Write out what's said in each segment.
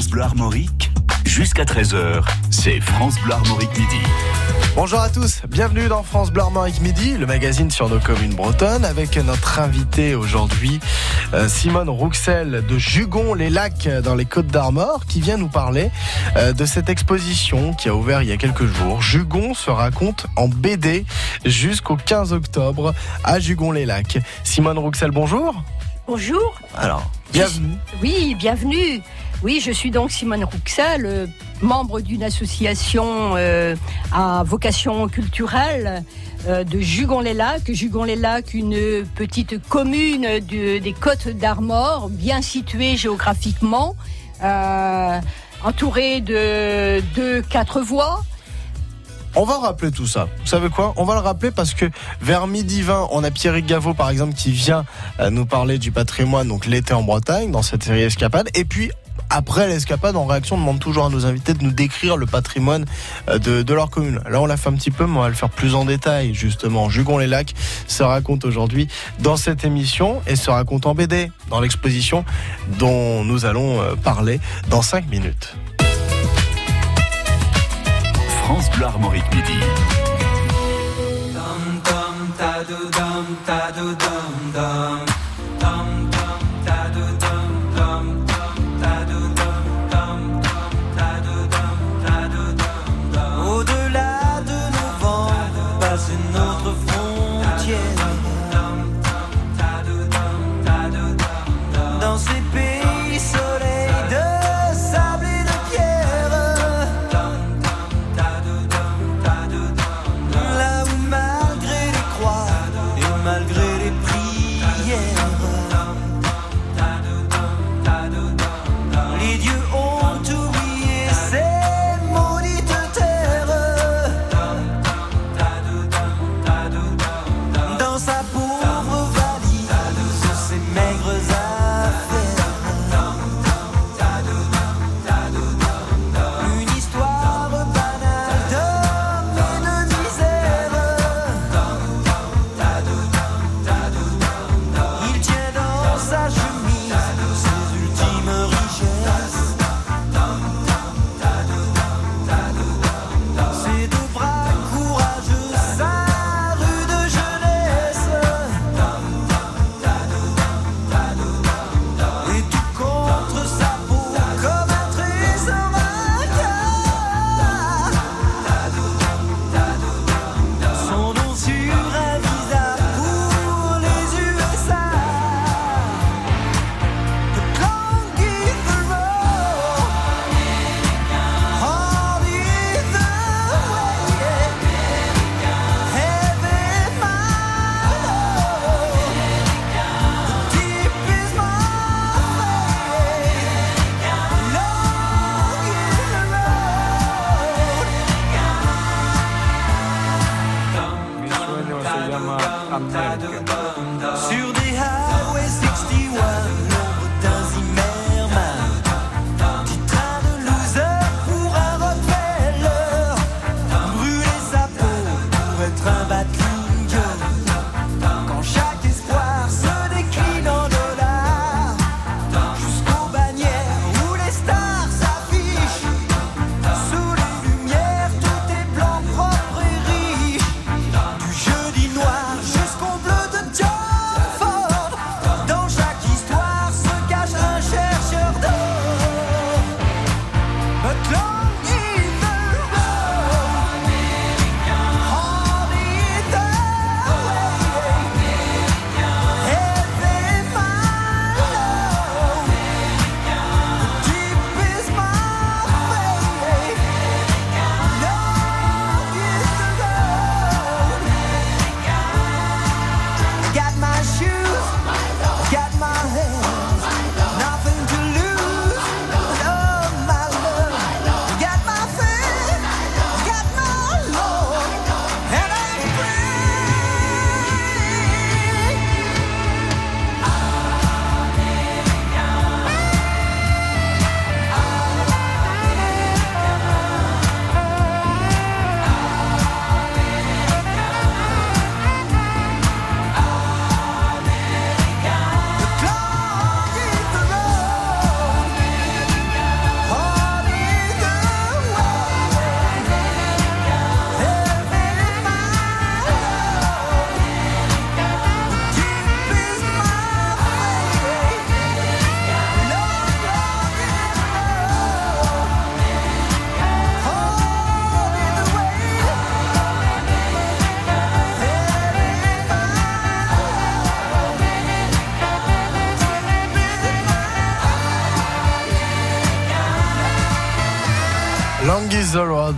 France Bleu Armorique, jusqu'à 13h, c'est France Bleu Armorique Midi. Bonjour à tous, bienvenue dans France Bleu Armorique Midi, le magazine sur nos communes bretonnes, avec notre invité aujourd'hui, euh, Simone Rouxel de Jugon, les lacs dans les Côtes d'Armor, qui vient nous parler euh, de cette exposition qui a ouvert il y a quelques jours. Jugon se raconte en BD jusqu'au 15 octobre à Jugon-les-Lacs. Simone Rouxel, bonjour. Bonjour. Alors, bienvenue. Oui, bienvenue. Oui, je suis donc Simone Rouxel, membre d'une association euh, à vocation culturelle euh, de Jugon-les-Lacs. Jugon-les-Lacs, une petite commune de- des Côtes d'Armor, bien située géographiquement, euh, entourée de, de quatre voies. On va rappeler tout ça. Vous savez quoi? On va le rappeler parce que vers midi 20, on a Pierrick Gaveau par exemple qui vient nous parler du patrimoine, donc l'été en Bretagne, dans cette série Escapade. Et puis après l'escapade, en réaction, on demande toujours à nos invités de nous décrire le patrimoine euh, de, de leur commune. Là, on l'a fait un petit peu, mais on va le faire plus en détail, justement. Jugon-les-Lacs se raconte aujourd'hui dans cette émission et se raconte en BD dans l'exposition dont nous allons euh, parler dans 5 minutes. France Bleu Armorique Midi.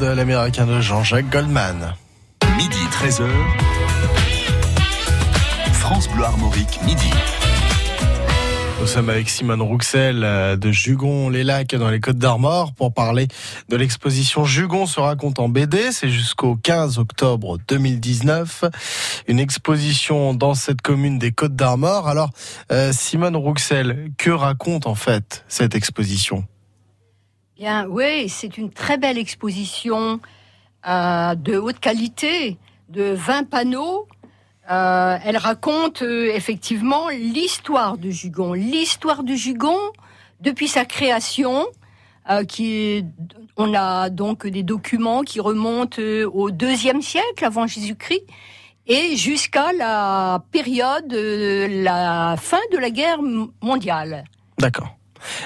Road, l'américain de Jean-Jacques Goldman. Midi 13h. France Bleu Armorique, midi. Nous sommes avec Simone Rouxel euh, de Jugon les Lacs dans les Côtes d'Armor pour parler de l'exposition Jugon se raconte en BD. C'est jusqu'au 15 octobre 2019. Une exposition dans cette commune des Côtes d'Armor. Alors, euh, Simone Rouxel, que raconte en fait cette exposition? Bien, oui, c'est une très belle exposition euh, de haute qualité, de 20 panneaux. Euh, elle raconte euh, effectivement l'histoire de Jugon, l'histoire de Jugon depuis sa création. Euh, qui est- on a donc des documents qui remontent euh, au deuxième siècle avant Jésus-Christ et jusqu'à la période, euh, la fin de la guerre mondiale. D'accord.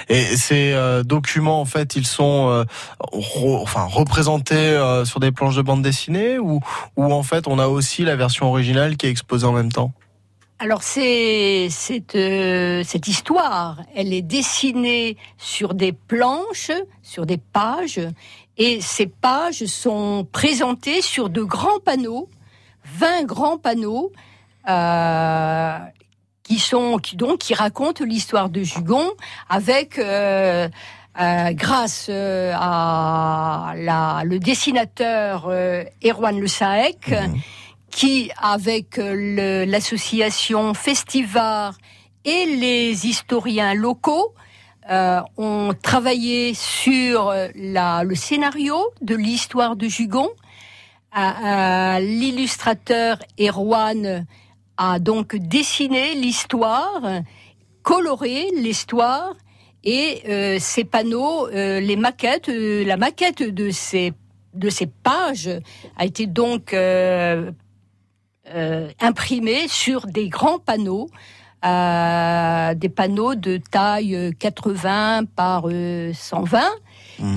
Et ces euh, documents, en fait, ils sont euh, enfin représentés euh, sur des planches de bande dessinée ou, en fait on a aussi la version originale qui est exposée en même temps? Alors c'est cette histoire, elle est dessinée sur des planches, sur des pages, et ces pages sont présentées sur de grands panneaux, 20 grands panneaux. euh, qui sont qui donc qui racontent l'histoire de Jugon avec euh, euh, grâce euh, à la, le dessinateur euh, Erwan Le Saek, qui, avec euh, l'association Festivar et les historiens locaux, euh, ont travaillé sur la, le scénario de l'histoire de Jugon. L'illustrateur Erwan a donc dessiné l'histoire, coloré l'histoire, et euh, ces panneaux, euh, les maquettes, euh, la maquette de ces de ces pages a été donc euh, euh, imprimée sur des grands panneaux, euh, des panneaux de taille euh, 80 par euh, 120.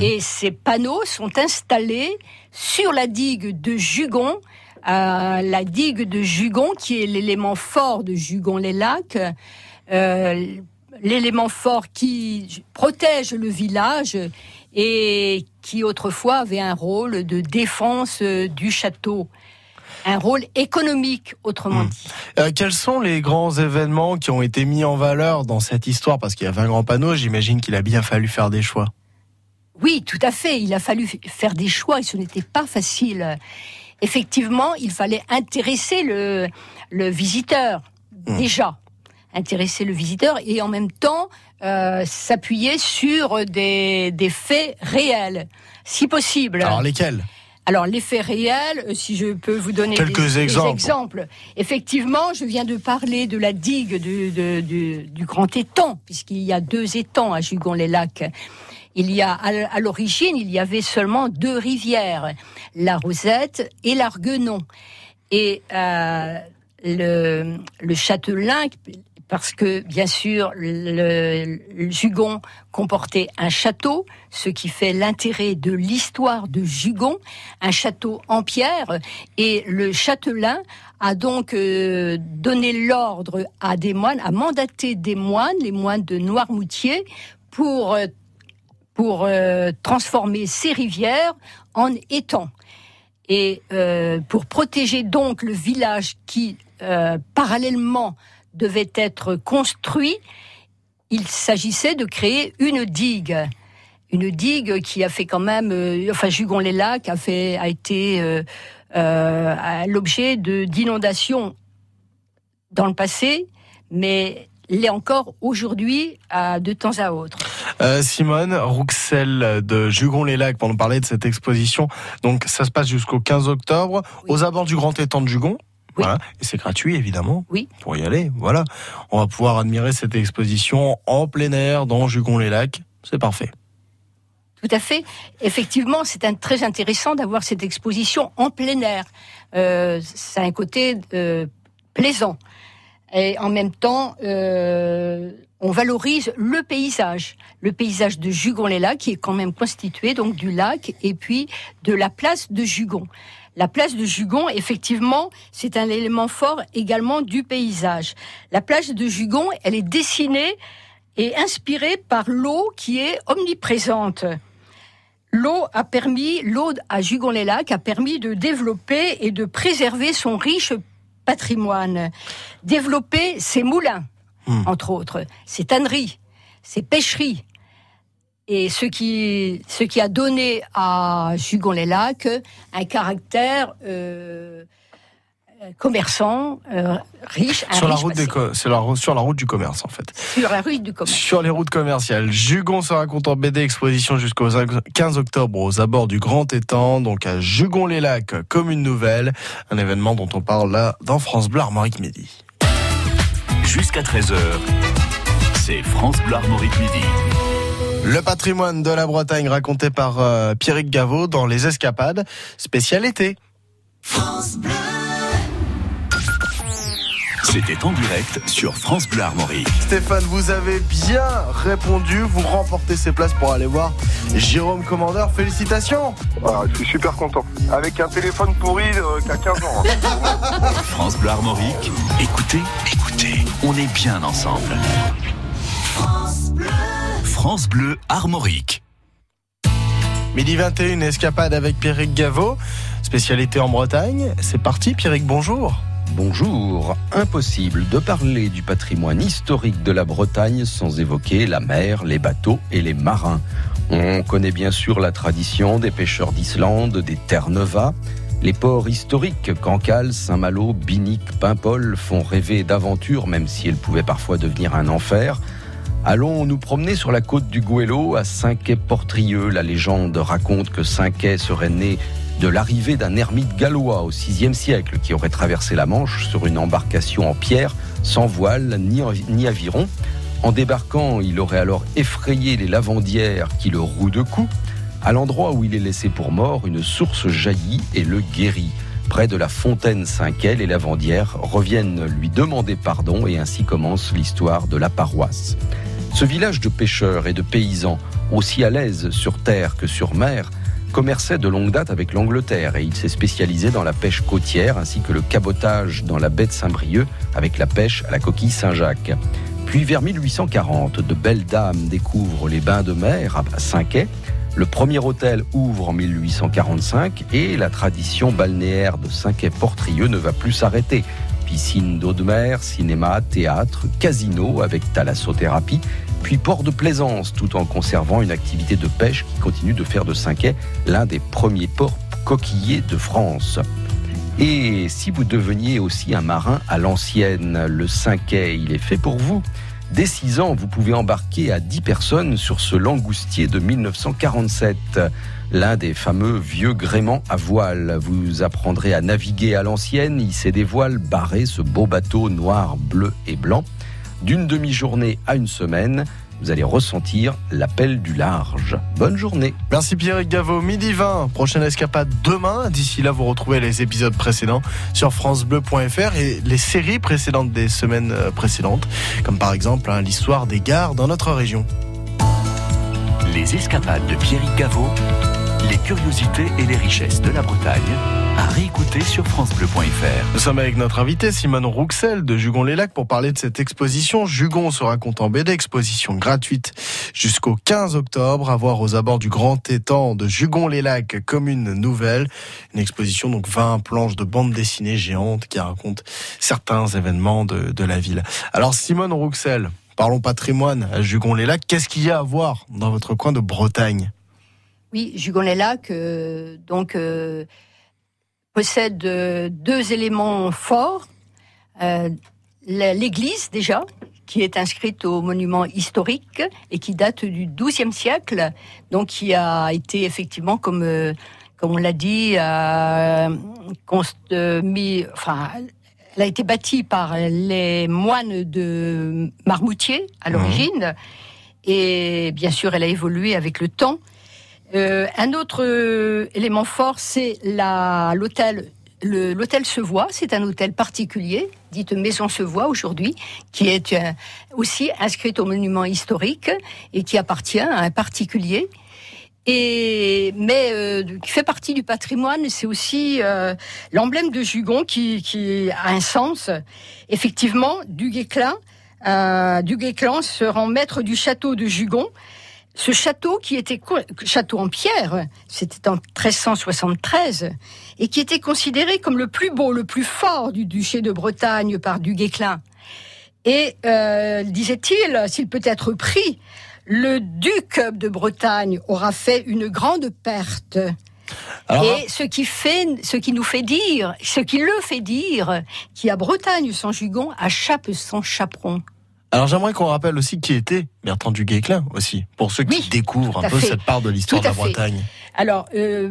Et ces panneaux sont installés sur la digue de Jugon, la digue de Jugon qui est l'élément fort de Jugon-les-Lacs, euh, l'élément fort qui protège le village et qui autrefois avait un rôle de défense euh, du château. Un rôle économique, autrement dit. Euh, Quels sont les grands événements qui ont été mis en valeur dans cette histoire? Parce qu'il y a 20 grands panneaux, j'imagine qu'il a bien fallu faire des choix. Oui, tout à fait. Il a fallu faire des choix et ce n'était pas facile. Effectivement, il fallait intéresser le, le visiteur, déjà. Intéresser le visiteur et en même temps euh, s'appuyer sur des, des faits réels, si possible. Alors lesquels? Alors, les faits réels, euh, si je peux vous donner Quelques des, des exemples. exemples. Effectivement, je viens de parler de la digue du, de- du- du grand étang, puisqu'il y a deux étangs à Jugon-les-Lacs. Il y a, à l'origine, il y avait seulement deux rivières, la Rosette et l'Arguenon. Et euh, le, le châtelain, parce que bien sûr le, le Jugon comportait un château, ce qui fait l'intérêt de l'histoire de Jugon, un château en pierre, et le châtelain a donc euh, donné l'ordre à des moines, a mandaté des moines, les moines de Noirmoutier, pour euh, pour euh, transformer ces rivières en étangs. Et euh, pour protéger donc le village qui, euh, parallèlement, devait être construit, il s'agissait de créer une digue. Une digue qui a fait quand même, enfin Jugon-les-Lacs a a été l'objet d'inondations dans le passé, mais l'est encore aujourd'hui de temps à autre. Euh, Simone Rouxel de Jugon-les-Lacs pour nous parler de cette exposition. Donc ça se passe jusqu'au 15 octobre Oui. aux abords du Grand Étang de Jugon. Oui. Voilà. Et c'est gratuit évidemment. Oui. Pour y aller. Voilà. On va pouvoir admirer cette exposition en plein air dans Jugon-les-Lacs. C'est parfait. Tout à fait. Effectivement, c'est très intéressant d'avoir cette exposition en plein air. Euh, ça a un côté euh, plaisant. Et en même temps, euh, on valorise le paysage. Le paysage de Jugon-les-Lacs, qui est quand même constitué donc du lac et puis de la place de Jugon. La place de Jugon, effectivement, c'est un élément fort également du paysage. La place de Jugon, elle est dessinée et inspirée par l'eau qui est omniprésente. l'eau a permis, l'eau à Jugon-les-Lacs a permis de développer et de préserver son riche patrimoine, développer ses moulins, Hmm. entre autres, ses tanneries, ses pêcheries. Et ce qui, ce qui a donné à Jugon-les-Lacs un caractère euh, commerçant, euh, riche, Sur la, riche route des c'est la route- sur la route du commerce, en fait. sur la rue du commerce. Sur les routes commerciales. Jugon se raconte en BD exposition jusqu'au 15 octobre aux abords du Grand Étang, donc à Jugon-les-Lacs, commune nouvelle. Un événement dont on parle là dans France Bleu Armorique Midi. Jusqu'à 13h, c'est France Bleu Armorique Midi. Le patrimoine de la Bretagne raconté par euh, Pierrick Gaveau dans Les Escapades, spécial été. C'était en direct sur France Bleu Armorique. Stéphane, vous avez bien répondu. Vous remportez ces places pour aller voir Jérôme Commandeur. Félicitations. Ah, je suis super content. Avec un téléphone pourri euh, qui a 15 ans. hein. France Bleu Armorique, écoutez, écoutez, on est bien ensemble. France Bleu Armorique. Midi 21, escapade avec Pierrick Gaveau. Spécialité en Bretagne. C'est parti, Pierrick, bonjour. Bonjour. Impossible de parler du patrimoine historique de la Bretagne sans évoquer la mer, les bateaux et les marins. On connaît bien sûr la tradition des pêcheurs d'Islande, des Terre-Neuva. Les ports historiques, Cancale, Saint-Malo, Binic, Paimpol, font rêver d'aventures, même si elles pouvaient parfois devenir un enfer. Allons nous promener sur la côte du Goëlo, à Saint-Quay-Portrieux. La légende raconte que Saint-Quay serait né de l'arrivée d'un ermite gallois au VIe siècle qui aurait traversé la Manche sur une embarcation en pierre, sans voile ni, aviron. En débarquant, il aurait alors effrayé les lavandières qui le rouent de coups. À l'endroit où il est laissé pour mort, une source jaillit et le guérit. Près de la fontaine Saint-Quay, les lavandières reviennent lui demander pardon et ainsi commence l'histoire de la paroisse. Ce village de pêcheurs et de paysans, aussi à l'aise sur terre que sur mer, commerçait de longue date avec l'Angleterre et il s'est spécialisé dans la pêche côtière ainsi que le cabotage dans la baie de Saint-Brieuc avec la pêche à la coquille Saint-Jacques. Puis vers 1840, de belles dames découvrent les bains de mer à Saint-Quay. Le premier hôtel ouvre en 1845 et la tradition balnéaire de Saint-Quay-Portrieux ne va plus s'arrêter. Piscine d'eau de mer, cinéma, théâtre, casino avec thalassothérapie, puis port de plaisance tout en conservant une activité de pêche qui continue de faire de Saint-Quay l'un des premiers ports coquillés de France. Et si vous deveniez aussi un marin à l'ancienne, le Saint-Quay, il est fait pour vous. Dès 6 ans, vous pouvez embarquer à 10 personnes sur ce langoustier de 1947, l'un des fameux vieux gréements à voile. Vous apprendrez à naviguer à l'ancienne, hisser des voiles, barrer ce beau bateau noir, bleu et blanc. D'une demi-journée à une semaine, vous allez ressentir l'appel du large. Bonne journée. Merci Pierrick Gaveau. Midi 20, prochaine escapade demain. D'ici là, vous retrouvez les épisodes précédents sur FranceBleu.fr et les séries précédentes des semaines euh, précédentes, comme par exemple hein, l'histoire des gares dans notre région. Les escapades de Pierrick Gaveau, les curiosités et les richesses de la Bretagne, à réécouter sur FranceBleu.fr. Nous sommes avec notre invitée Simone Rouxel de Jugon-les-Lacs pour parler de cette exposition. Jugon se raconte en BD, exposition gratuite jusqu'au 15 octobre, à voir aux abords du Grand Étang de Jugon-les-Lacs, commune nouvelle. Une exposition, donc 20 planches de bande dessinée géante qui racontent certains événements de, de la ville. Alors Simone Rouxel, parlons patrimoine à Jugon-les-Lacs. Qu'est-ce qu'il y a à voir dans votre coin de Bretagne? Oui, Jugon-les-Lacs, euh, donc, euh, possède euh, deux éléments forts. Euh, L'église, déjà, qui est inscrite au monument historique et qui date du XIIe siècle, donc qui a été effectivement, comme, euh, comme on l'a dit, euh, euh, mis, enfin, elle a été bâtie par les moines de Marmoutier à l'origine. Et bien sûr, elle a évolué avec le temps. Euh, un autre euh, élément fort, c'est l'hôtel. L'hôtel Sevois, c'est un hôtel particulier, dite Maison Sevois aujourd'hui, qui est euh, aussi inscrite au monument historique et qui appartient à un particulier. Et mais euh, qui fait partie du patrimoine, c'est aussi euh, l'emblème de Jugon qui, qui a un sens. Effectivement, Duguesclin, euh, Duguesclin se rend maître du château de Jugon Ce château qui était château en pierre, c'était en 1373, et qui était considéré comme le plus beau, le plus fort du duché de Bretagne par du Guesclin. Et euh, disait-il, s'il peut être pris, le duc de Bretagne aura fait une grande perte. Alors, Et ce qui fait, ce qui nous fait dire, ce qui le fait dire, qui a Bretagne sans jugon, à Chape sans chaperon. Alors j'aimerais qu'on rappelle aussi qui était Bertrand du Guesclin aussi, pour ceux qui Oui, découvrent un peu fait. cette part de l'histoire de la fait. Bretagne. Alors, euh,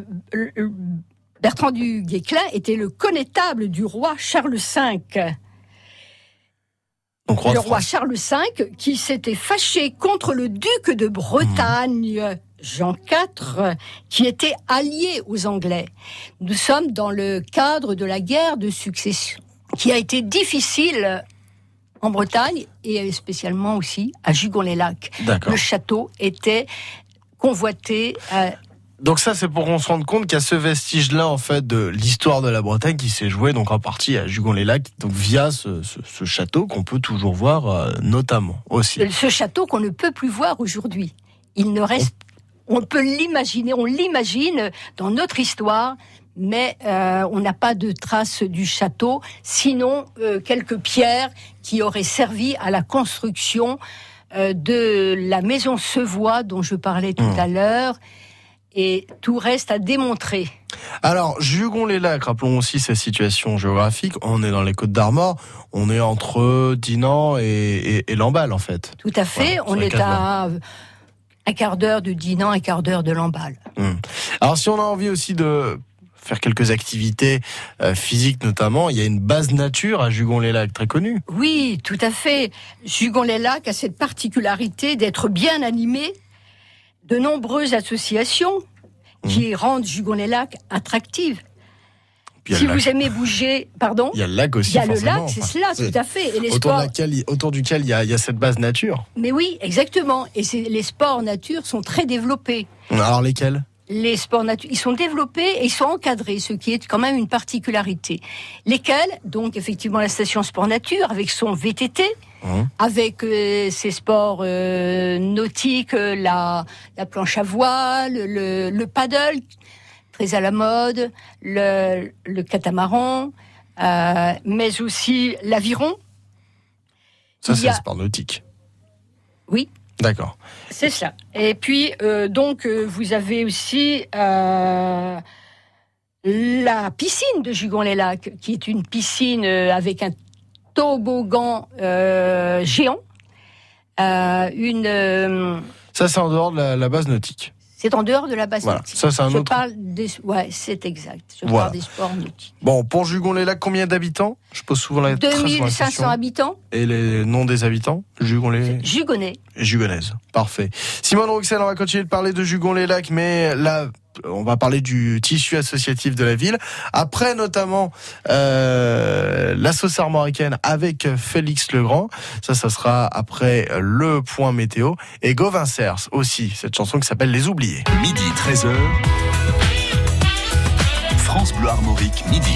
Bertrand du Guesclin était le connétable du roi Charles V. Donc roi le roi. Charles V qui s'était fâché contre le duc de Bretagne. Jean IV, qui était allié aux Anglais. Nous sommes dans le cadre de la guerre de succession, qui a été difficile en Bretagne et spécialement aussi à Jugon-les-Lacs. Le château était convoité. euh, Donc ça, c'est pour qu'on se rende compte qu'il y a ce vestige-là, en fait, de l'histoire de la Bretagne qui s'est joué donc en partie à Jugon-les-Lacs, donc via ce, ce- ce château qu'on peut toujours voir, euh, notamment aussi. ce château qu'on ne peut plus voir aujourd'hui. Il ne reste, on peut l'imaginer, on l'imagine dans notre histoire, mais euh, on n'a pas de traces du château, sinon euh, quelques pierres qui auraient servi à la construction euh, de la maison Sevois dont je parlais tout Mmh. à l'heure. Et tout reste à démontrer. Alors, Jugon-les-Lacs, rappelons aussi sa situation géographique. On est dans les Côtes d'Armor. On est entre Dinan et, et, et Lamballe, en fait. Tout à fait. Voilà, on est à un quart d'heure de Dinan, un quart d'heure de Lamballe. Alors, si on a envie aussi de faire quelques activités euh, physiques notamment, il y a une base nature à Jugon-les-Lacs, très connue. Oui, tout à fait. Jugon-les-Lacs a cette particularité d'être bien animé de nombreuses associations qui rendent Jugon-les-Lacs attractives. Si le lac. vous aimez bouger, pardon, Il y a le lac aussi, il y a le forcément. lac, c'est cela, tout à fait. Et les autour, sports, laquelle- autour duquel il y, a, il y a cette base nature. mais oui, exactement. Et les sports nature sont très développés. Alors lesquels? Les sports nature, ils sont développés et ils sont encadrés, ce qui est quand même une particularité. Lesquels, donc effectivement la station sport nature avec son VTT, Hum. avec euh, ses sports euh, nautiques, euh, la, la planche à voile, le, le paddle, très à la mode, le, le catamaran, euh, mais aussi l'aviron. Ça, c'est a- le sport nautique. Oui. D'accord. C'est ça. Et puis, euh, donc, euh, vous avez aussi euh, la piscine de Jugon-les-Lacs, qui est une piscine avec un toboggan géant. Une, Ça, c'est en dehors de la base nautique. C'est en dehors de la base Voilà. Ça, c'est un Je autre. parle des, ouais, c'est exact. Je Voilà. parle des sports nautiques. Bon, pour Jugon-les-Lacs, combien d'habitants? Je pose souvent la très souvent la 2500 question. habitants, Et les noms des habitants? Jugon-les... Jugonais. Jugonaise. Parfait. Simone Rouxel, on va continuer de parler de Jugon-les-Lacs, mais là, on va parler du tissu associatif de la ville. Après, notamment, euh, la sauce armoricaine avec Félix Legrand. Ça, ça sera après le point météo. Et Gauvin Cers aussi, cette chanson qui s'appelle Les Oubliés. Midi 13h. France Bleu Armorique, midi.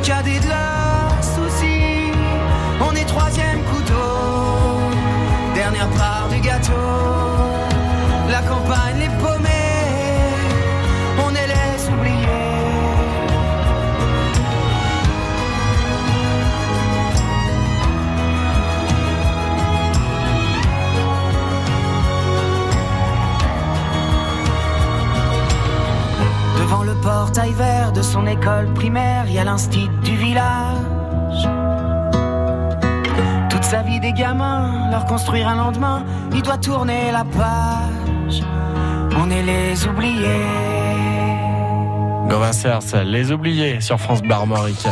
le cadet de son école primaire, il y a l'instit du village. Toute sa vie des gamins, leur construire un lendemain, il doit tourner la page. On est les oubliés. Gauvin Cers, les oubliés sur France Bleu Armorique.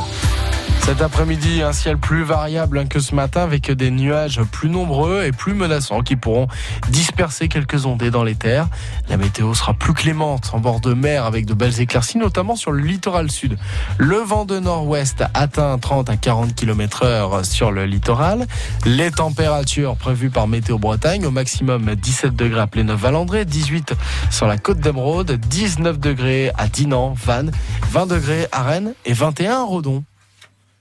Cet après-midi, un ciel plus variable que ce matin avec des nuages plus nombreux et plus menaçants qui pourront disperser quelques ondées dans les terres. La météo sera plus clémente en bord de mer avec de belles éclaircies, notamment sur le littoral sud. Le vent de nord-ouest atteint 30 à 40 km heure sur le littoral. Les températures prévues par Météo Bretagne au maximum 17 degrés à Pléneuf-Valandré, 18 sur la côte d'Emeraude, 19 degrés à Dinan, Vannes, 20 degrés à Rennes et 21 à Redon.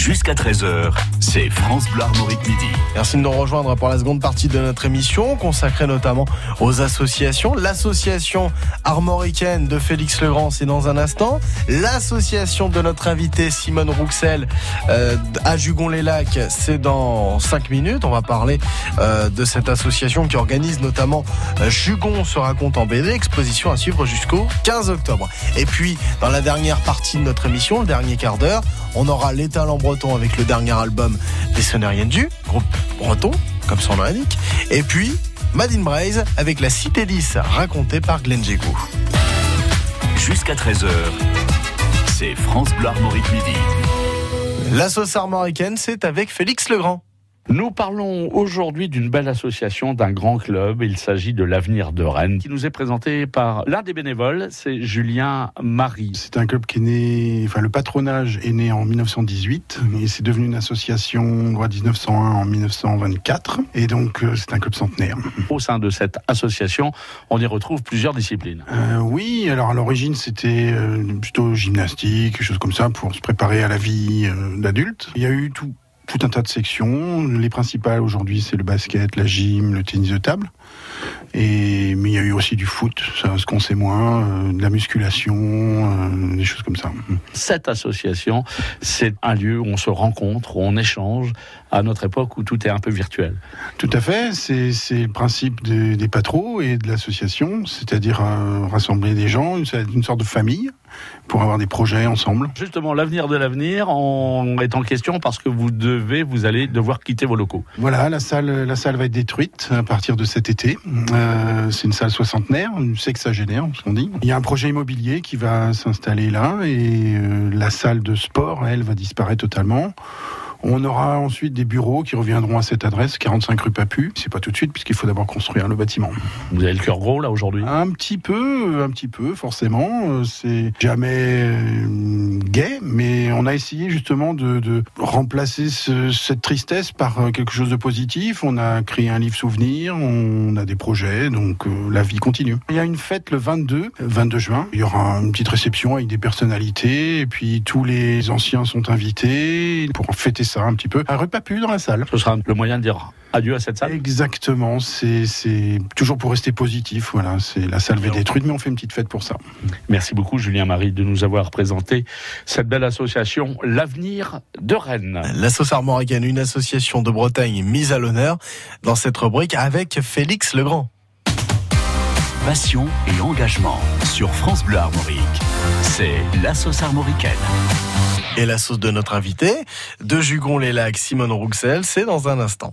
jusqu'à 13h, c'est France Bleu Armorique midi. Merci de nous rejoindre pour la seconde partie de notre émission, consacrée notamment aux associations. L'association armoricaine de Félix Legrand, c'est dans un instant. L'association de notre invité Simone Rouxel euh, à Jugon-les-Lacs, c'est dans 5 minutes. On va parler euh, de cette association qui organise notamment euh, Jugon se raconte en BD, exposition à suivre jusqu'au 15 octobre. Et puis, dans la dernière partie de notre émission, le dernier quart d'heure, on aura Les Talents Bretons avec le dernier album des Sonériennes du groupe breton, comme son nom l'indique. Et puis, Madine Braise avec la Cité 10, racontée par Glenn Jégou. Jusqu'à 13h, c'est France Bleu Armorique midi. La sauce armoricaine, c'est avec Félix Legrand. Nous parlons aujourd'hui d'une belle association, d'un grand club. Il s'agit de l'Avenir de Rennes, qui nous est présenté par l'un des bénévoles, c'est Julien Marie. C'est un club qui est né, enfin le patronage est né en 1918 et c'est devenu une association loi 1901 en 1924 et donc euh, c'est un club centenaire. Au sein de cette association, on y retrouve plusieurs disciplines. Euh, oui, alors à l'origine c'était euh, plutôt gymnastique, quelque chose comme ça pour se préparer à la vie d'adulte. Il y a eu tout tout un tas de sections. Les principales aujourd'hui, c'est le basket, la gym, le tennis de table. Et, mais il y a eu aussi du foot, ça, ce qu'on sait moins, euh, de la musculation, euh, des choses comme ça. Cette association, c'est un lieu où on se rencontre, où on échange, à notre époque où tout est un peu virtuel. Tout à fait, c'est c'est le principe des, des patros et de l'association, c'est-à-dire euh, rassembler des gens, une, une sorte de famille, pour avoir des projets ensemble. Justement, l'avenir de l'avenir est en question parce que vous devez, vous allez devoir quitter vos locaux. Voilà, la salle, la salle va être détruite à partir de cet été. Euh, c'est une salle soixantenaire, une sexagénaire, ce qu'on dit. Il y a un projet immobilier qui va s'installer là et euh, la salle de sport, elle, va disparaître totalement. On aura ensuite des bureaux qui reviendront à cette adresse, 45 rue Papu. C'est pas tout de suite puisqu'il faut d'abord construire le bâtiment. Vous avez le cœur gros là aujourd'hui? Un petit peu, un petit peu, forcément. Euh, C'est jamais euh, gai, mais on a essayé justement de, de remplacer ce- cette tristesse par euh, quelque chose de positif. On a créé un livre souvenir, on a des projets, donc euh, la vie continue. Il y a une fête le 22, euh, 22 juin. Il y aura une petite réception avec des personnalités, et puis tous les anciens sont invités pour fêter ça un petit peu. Un repas pu dans la salle. Ce sera le moyen de dire adieu à cette salle Exactement, c'est c'est toujours pour rester positif. Voilà, c'est la salle est détruite, mais on fait une petite fête pour ça. Merci beaucoup Julien Marie de nous avoir présenté cette belle association L'avenir de Rennes. La sauce armoricaine, une association de Bretagne mise à l'honneur dans cette rubrique avec Félix Legrand. Passion et engagement sur France Bleu Armorique. C'est la sauce armoricaine. Et la sauce de notre invité, de Jugon-les-Lacs, Simone Rouxel, c'est dans un instant.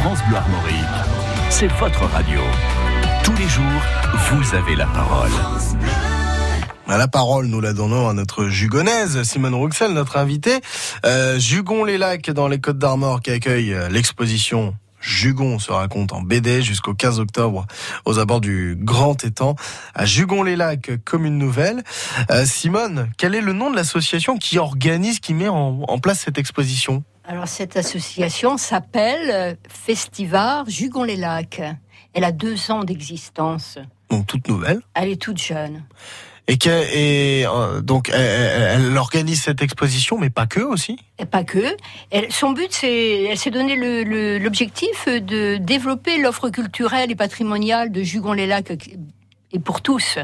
France Bleu Armorique, c'est votre radio. Tous les jours, vous avez la parole. La parole, nous la donnons à notre jugonaise, Simone Rouxel, notre invitée. Euh, Jugon-les-Lacs dans les Côtes d'Armor qui accueille euh, l'exposition Jugon se raconte en BD jusqu'au 15 octobre aux abords du Grand Étang à Jugon-les-Lacs comme une nouvelle. Euh, Simone, quel est le nom de l'association qui organise, qui met en place cette exposition? Alors cette association s'appelle euh, Festivar Jugon-les-Lacs. Elle a deux ans d'existence. Donc toute nouvelle. Elle est toute jeune. Et, que, et euh, donc elle, organise cette exposition, mais pas que aussi? Et pas que. Elle- son but, c'est, elle s'est donné l'objectif de développer l'offre culturelle et patrimoniale de Jugon-les-Lacs et pour tous.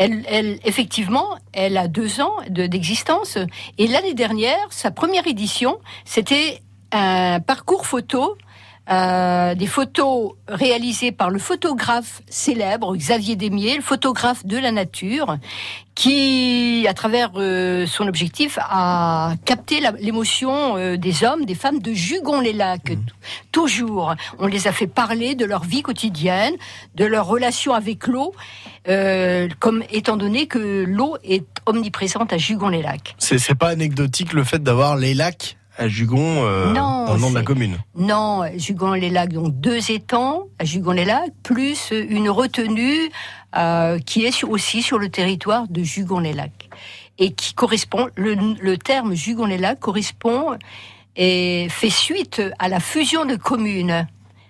Elle, elle, effectivement, elle a deux ans de- d'existence. Et l'année dernière, sa première édition, c'était un parcours photo, euh, des photos réalisées par le photographe célèbre Xavier Demier, le photographe de la nature, qui, à travers euh, son objectif, a capté l'émotion euh, des hommes, des femmes de Jugon-les-Lacs. Toujours, on les a fait parler de leur vie quotidienne, de leur relation avec l'eau, comme étant donné que l'eau est omniprésente à Jugon-les-Lacs. C'est pas anecdotique le fait d'avoir les lacs à Jugon euh, Non, dans le nom de la commune. Non, Jugon-les-Lacs, donc deux étangs à Jugon-les-Lacs, plus une retenue euh, qui est sur- aussi sur le territoire de Jugon-les-Lacs. Et qui correspond, le, le terme Jugon-les-Lacs correspond et fait suite à la fusion de communes.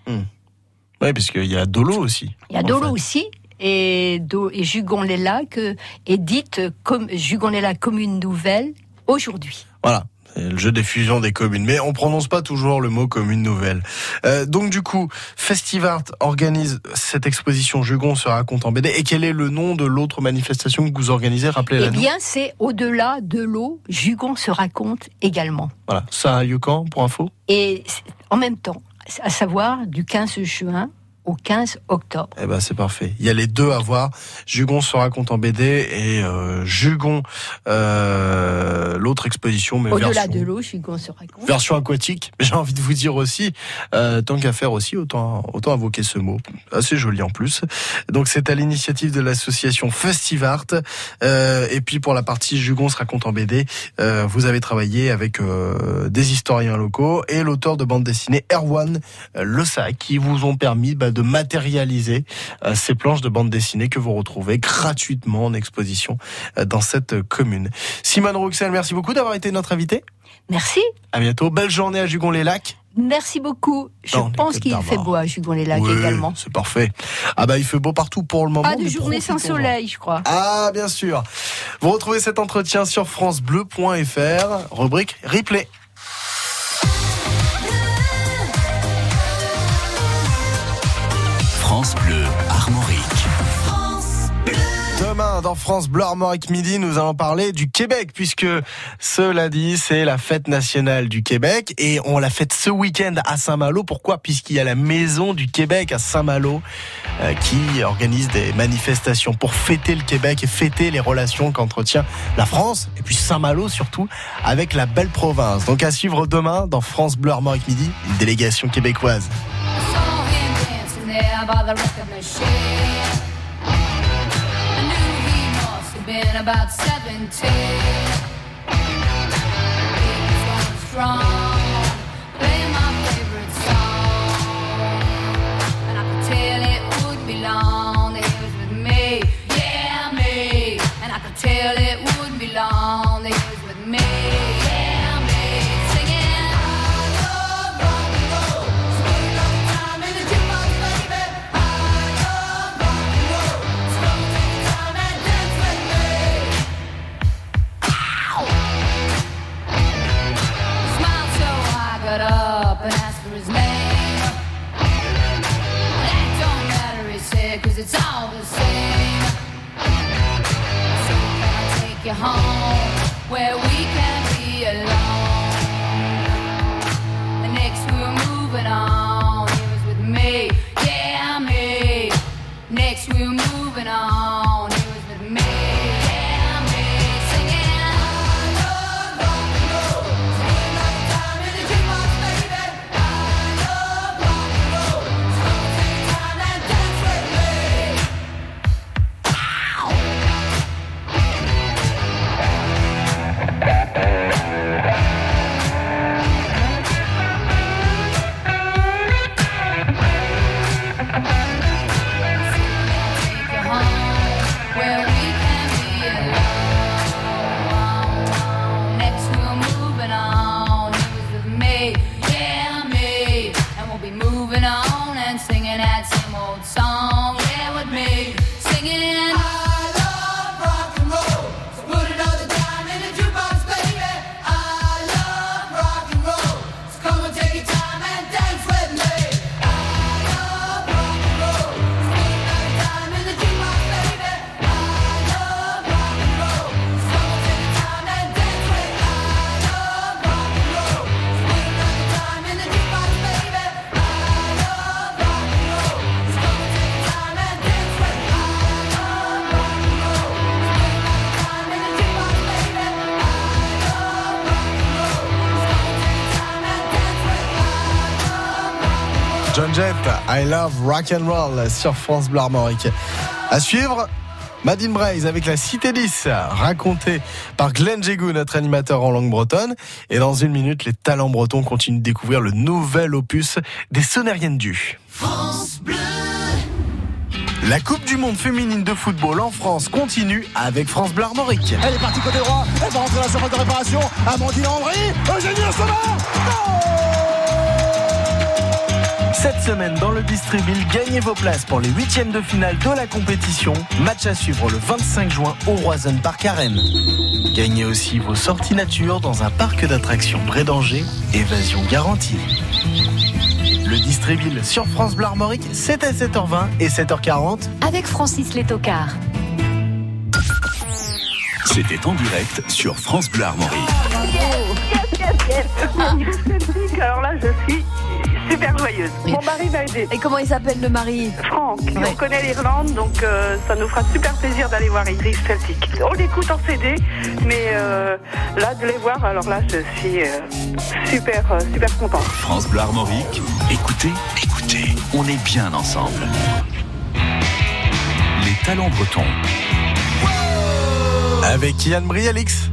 Oui, puisqu'il y a Dolo aussi. Il y a Dolo aussi. Et, Jugon-les-Lacs est dite comme Jugon-les-Lacs commune nouvelle aujourd'hui. Voilà. C'est le jeu des fusions des communes. Mais on prononce pas toujours le mot commune nouvelle. Euh, donc du coup, Festivart organise cette exposition Jugon se raconte en BD. Et quel est le nom de l'autre manifestation que vous organisez? Rappelez-la Eh bien, c'est au-delà de l'eau, Jugon se raconte également. Voilà. Ça a lieu quand, pour info? Et en même temps, à savoir du 15 juin au 15 octobre. Eh ben c'est parfait. Il y a les deux à voir. Jugon se raconte en BD et euh, Jugon euh, l'autre exposition, mais Au-delà version, de l'eau, Jugon se raconte. version aquatique. Mais J'ai envie de vous dire aussi, euh, tant qu'à faire aussi, autant autant invoquer ce mot. Assez joli en plus. Donc c'est à l'initiative de l'association Festivart. Euh, et puis pour la partie Jugon se raconte en BD, euh, vous avez travaillé avec euh, des historiens locaux et l'auteur de bande dessinée Erwan Le Sac qui vous ont permis bah, de matérialiser euh, ces planches de bande dessinée que vous retrouvez gratuitement en exposition euh, dans cette commune. Simone Rouxel, merci beaucoup d'avoir été notre invitée. Merci. À bientôt. Belle journée à Jugon-les-Lacs. Merci beaucoup. Je pense qu'il fait beau à Jugon-les-Lacs Oui, également. C'est parfait. Ah bah il fait beau partout pour le moment. Pas de mais journée sans soleil, je crois. Ah bien sûr. Vous retrouvez cet entretien sur francebleu.fr, rubrique replay. France Bleu Armorique Midi, nous allons parler du Québec puisque cela dit, c'est la fête nationale du Québec et on la fête ce week-end à Saint-Malo. Pourquoi? Puisqu'il y a la Maison du Québec à Saint-Malo euh, qui organise des manifestations pour fêter le Québec et fêter les relations qu'entretient la France et puis Saint-Malo surtout avec la belle province. Donc à suivre demain dans France Bleu Armorique Midi, une délégation québécoise. Been about 17. He was going strong, playing my favorite song. And I could tell it wouldn't be long he was with me, yeah, me. And I could tell John Jett, I love rock and roll sur France Bleu Armorique. À suivre, Madine Braise avec la Cité 10, racontée par Glenn Jégou, notre animateur en langue bretonne. Et dans une minute, les talents bretons continuent de découvrir le nouvel opus des Sonériennes du. France Bleu. La Coupe du Monde féminine de football en France continue avec France Bleu Armorique. Elle est partie côté droit, elle va rentrer dans la surface de réparation. Amandine Henry, Eugénie Ossoma Cette semaine dans le Distribuil, gagnez vos places pour les huitièmes de finale de la compétition. Match à suivre le 25 juin au Roison Park à Rennes. Gagnez aussi vos sorties nature dans un parc d'attractions près d'Angers. Évasion garantie. Le Distribuil sur France Bleu Armorique, c'est à 7h20 et 7h40. Avec Francis Létocard. C'était en direct sur France Bleu Armorique. Alors là, je suis super joyeuse. Mon mari m'a aidé. Et comment il s'appelle le mari? Franck. On connaît l'Irlande, donc euh, ça nous fera super plaisir d'aller voir Iris Celtic. On l'écoute en CD, mais euh, là, de les voir, alors là, je suis euh, super, euh, super contente. France Bleu Armorique, écoutez, écoutez, on est bien ensemble. Les talents bretons. Avec Yann Brialix.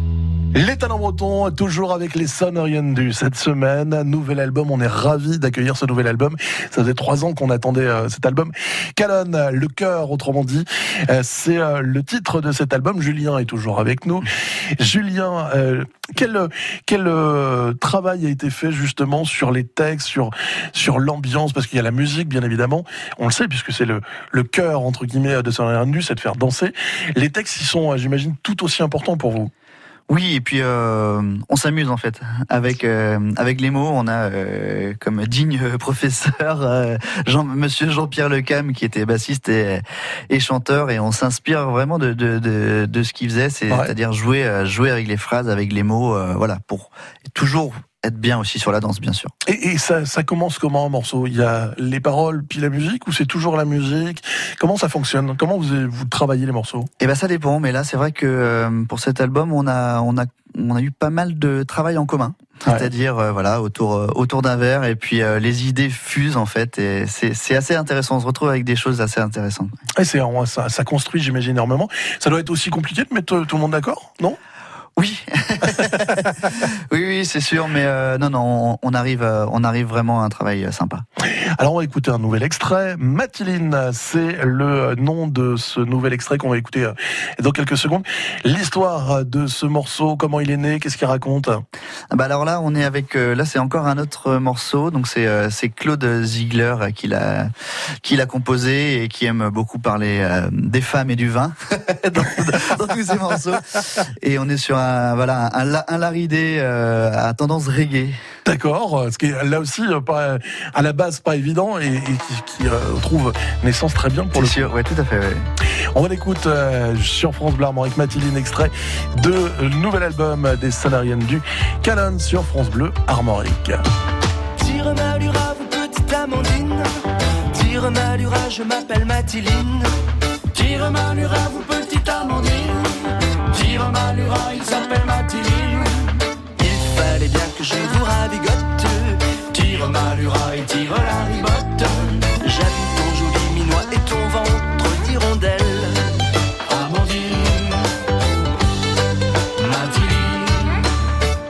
Les talents bretons, toujours avec les Sonoriendu cette semaine. Nouvel album, on est ravis d'accueillir ce nouvel album. Ça faisait trois ans qu'on attendait euh, cet album. Calonne, le cœur, autrement dit, euh, c'est euh, le titre de cet album. Julien est toujours avec nous. Julien, quel, quel travail a été fait justement sur les textes, sur, sur l'ambiance? Parce qu'il y a la musique, bien évidemment. On le sait, puisque c'est le, le cœur, entre guillemets, de Sonoriendu, c'est de faire danser. Les textes, ils sont, j'imagine, tout aussi importants pour vous. Oui, et puis euh, on s'amuse en fait avec euh, avec les mots. On a euh, comme digne professeur euh, Jean, Monsieur Jean-Pierre Lecam qui était bassiste et, et chanteur, et on s'inspire vraiment de de, de, de ce qu'il faisait, c'est-à-dire jouer euh, jouer avec les phrases, avec les mots, euh, voilà, pour toujours être bien aussi sur la danse, bien sûr. Et, et ça, ça commence comment un morceau Il y a les paroles puis la musique ou c'est toujours la musique? Comment ça fonctionne? Comment vous vous travaillez les morceaux? Eh ben ça dépend, mais là c'est vrai que euh, pour cet album on a on a on a eu pas mal de travail en commun. C'est-à-dire euh, voilà autour euh, autour d'un verre et puis les idées fusent en fait et c'est c'est assez intéressant. On se retrouve avec des choses assez intéressantes. Et c'est ça, ça construit, j'imagine énormément. Ça doit être aussi compliqué de mettre tout le monde d'accord, non? Oui, oui, c'est sûr, mais euh, non, non, on, arrive, euh, on arrive vraiment à un travail euh, sympa. Alors on va écouter un nouvel extrait. Mathiline, c'est le nom de ce nouvel extrait qu'on va écouter dans quelques secondes. L'histoire de ce morceau, comment il est né, qu'est-ce qu'il raconte? Ah Bah alors là, on est avec, là c'est encore un autre morceau, donc c'est c'est Claude Ziegler qui l'a qui l'a composé et qui aime beaucoup parler des femmes et du vin dans, dans tous ses morceaux. Et on est sur un voilà un, un laridé euh, à tendance reggae. D'accord, euh, ce qui est là aussi euh, pas, à la base pas évident et, et qui, qui, euh, trouve naissance très bien pour le sûr, ouais, tout à fait. On va l'écouter euh, sur France Bleu Armorique Mathiline, extrait de nouvel album des Salariennes du Calonne sur France Bleu Armorique. Tire Malura, vous petite Amandine. Tire Malura, je m'appelle Mathiline. Tire Malura, vous petite Amandine. Tire Malura, il s'appelle Mathiline. Il fallait bien que je vous ravigote. Tire Malura et tire la ribotte. J'aime ton joli minois et ton ventre d'hirondelle. Amandine, Mathiline.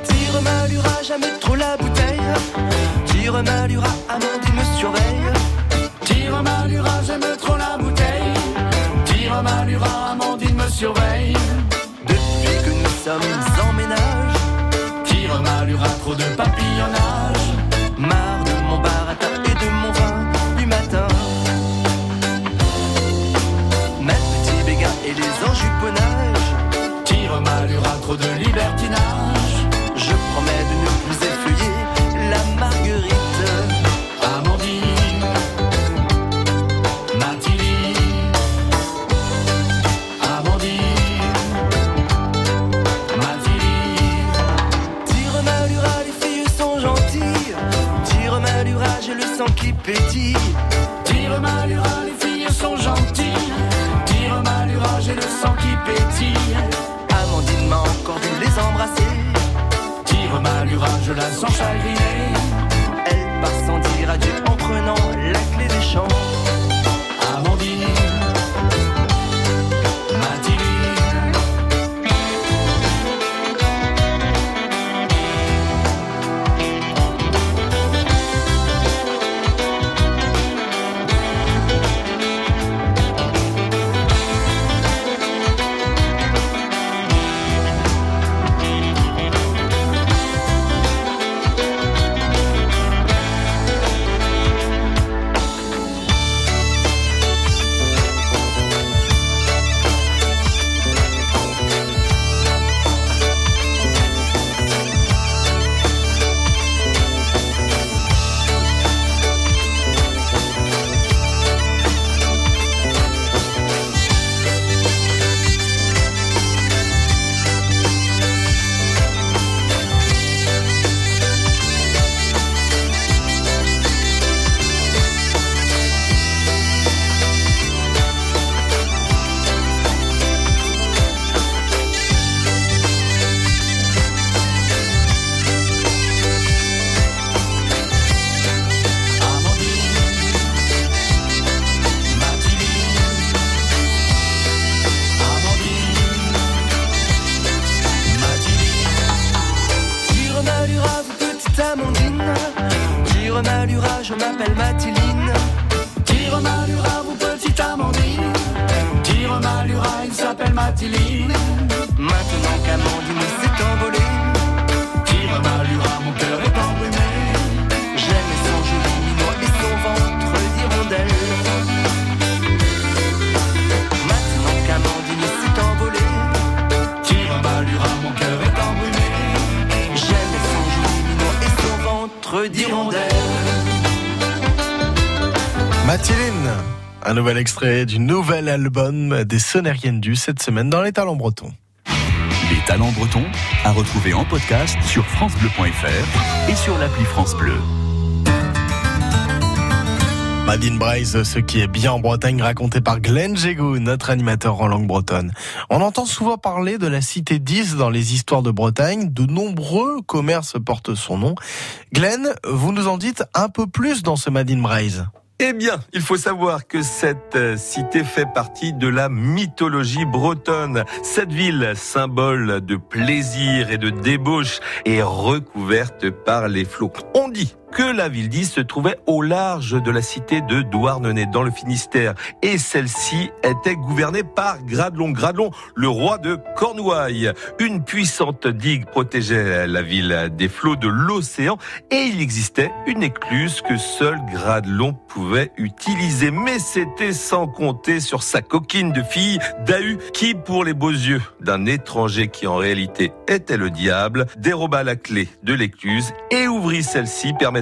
Tire Malura, jamais trop la bouteille. Tire Malura, Amandine me surveille. Tire Malura, j'aime trop la bouteille. Tire Malura, Amandine me surveille. Sommes en ménage, Tire Malura, trop de papillonnage. Extrait du nouvel album des Sonériennes du cette semaine dans les talents bretons. Les talents bretons à retrouver en podcast sur francebleu.fr et sur l'appli France Bleu. Madine Braise, ce qui est bien en Bretagne, raconté par Glenn Jégou, notre animateur en langue bretonne. On entend souvent parler de la cité 10 dans les histoires de Bretagne. De nombreux commerces portent son nom. Glenn, vous nous en dites un peu plus dans ce Madine Braise. Eh bien, il faut savoir que cette euh, cité fait partie de la mythologie bretonne. Cette ville, symbole de plaisir et de débauche, est recouverte par les flots. On dit que la ville d'Is se trouvait au large de la cité de Douarnenez, dans le Finistère. Et celle-ci était gouvernée par Gradelon. Gradelon, le roi de Cornouailles. Une puissante digue protégeait la ville des flots de l'océan. Et il existait une écluse que seul Gradelon pouvait utiliser. Mais c'était sans compter sur sa coquine de fille, Dahu, qui, pour les beaux yeux d'un étranger qui en réalité était le diable, déroba la clé de l'écluse et ouvrit celle-ci, permettant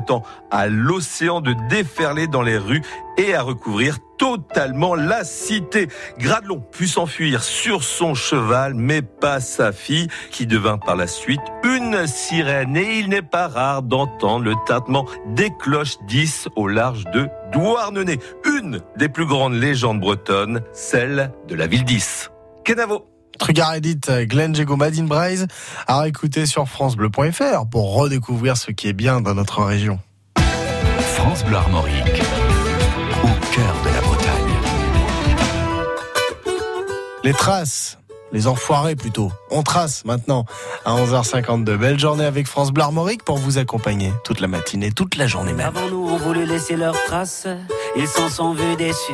à l'océan de déferler dans les rues et à recouvrir totalement la cité. Gradelon put s'enfuir sur son cheval, mais pas sa fille, qui devint par la suite une sirène. Et il n'est pas rare d'entendre le tintement des cloches 10 au large de Douarnenez, une des plus grandes légendes bretonnes, celle de la ville 10. Kenavo. Trugar Edit, Glenn Jego Madine Braise, à réécouter sur FranceBleu.fr pour redécouvrir ce qui est bien dans notre région. France Bleu Armorique, au cœur de la Bretagne. Les traces, les enfoirés plutôt. On trace maintenant à 11h52. Belle journée avec France Bleu Armorique pour vous accompagner toute la matinée, toute la journée même. Avant nous ont voulu laisser leurs traces, ils s'en sont vus déçus.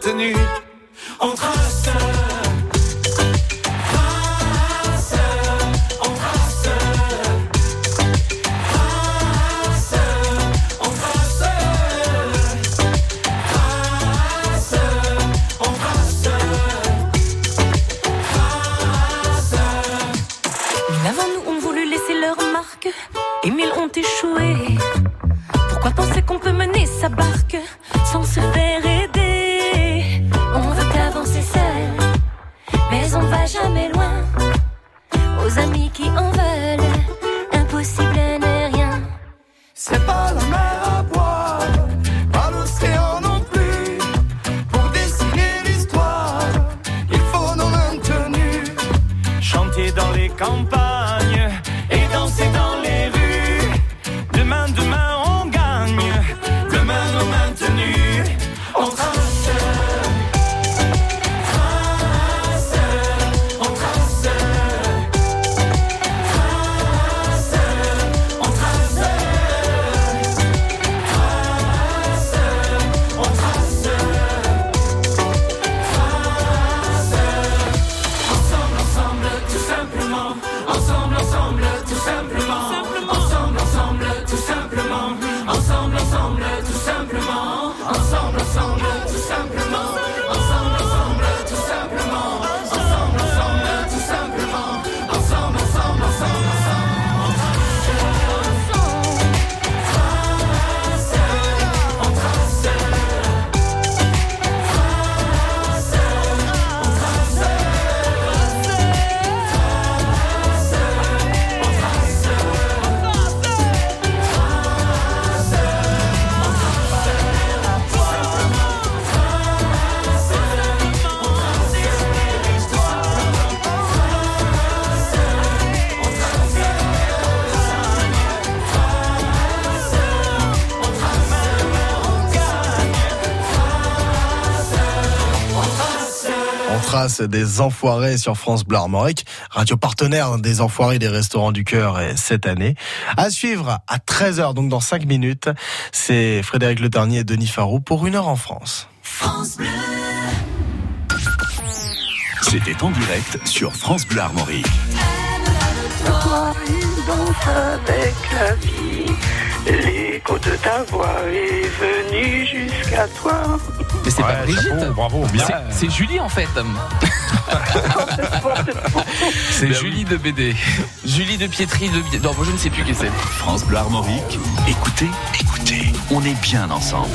Tenu. On trace. Trace, Aux des enfoirés sur France Bleu Armorique, radio partenaire des enfoirés des restaurants du cœur euh, cette année. À suivre à 13h, donc dans 5 minutes, c'est Frédéric Le Ternier et Denis Farou pour une heure en France. France Bleu. C'était en direct sur France Bleu Armorique. Toi, il danse avec la vie. L'écho de ta voix est venu jusqu'à toi. Mais c'est pas Brigitte. chapeau, bravo, bien. C'est- C'est Julie en fait. c'est Julie de BD. Julie de Pietri de. Non, moi je ne sais plus qui c'est. France Bleu Armorique. Écoutez, écoutez, on est bien ensemble.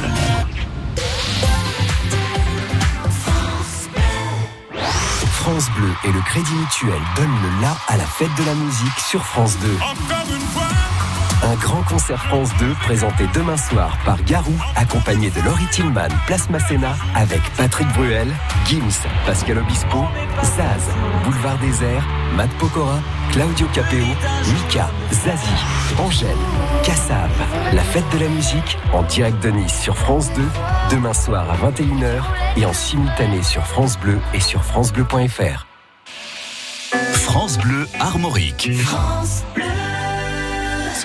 France Bleu et le Crédit Mutuel donnent le la à la fête de la musique sur France 2. Un grand concert France 2 présenté demain soir par Garou, accompagné de Laurie Tillman, Place Masséna, avec Patrick Bruel, Gims, Pascal Obispo, Zaz, Boulevard Désert, Matt Pokora, Claudio Capeo, Mika, Zazie, Angèle, Kassav. La fête de la musique en direct de Nice sur France 2, demain soir à 21h et en simultané sur France Bleu et sur FranceBleu.fr. France Bleu Armorique.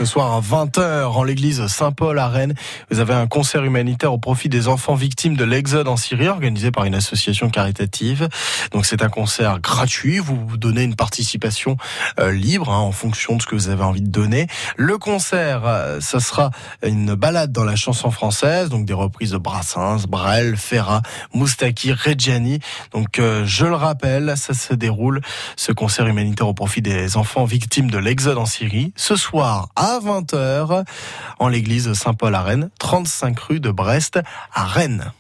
Ce soir à 20h en l'église Saint-Paul à Rennes, vous avez un concert humanitaire au profit des enfants victimes de l'exode en Syrie organisé par une association caritative. Donc c'est un concert gratuit, vous donnez une participation euh, libre hein, en fonction de ce que vous avez envie de donner. Le concert, euh, ça sera une balade dans la chanson française, donc des reprises de Brassens, Brel, Ferrat, Moustaki, Reggiani. Donc euh, je le rappelle, ça se déroule ce concert humanitaire au profit des enfants victimes de l'exode en Syrie ce soir à 20h en l'église Saint-Paul à Rennes, 35 rue de Brest à Rennes.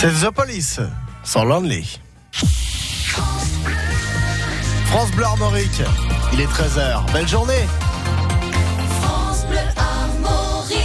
C'est The Police, sans Lonely. France Bleu Armorique, il est 13h. Belle journée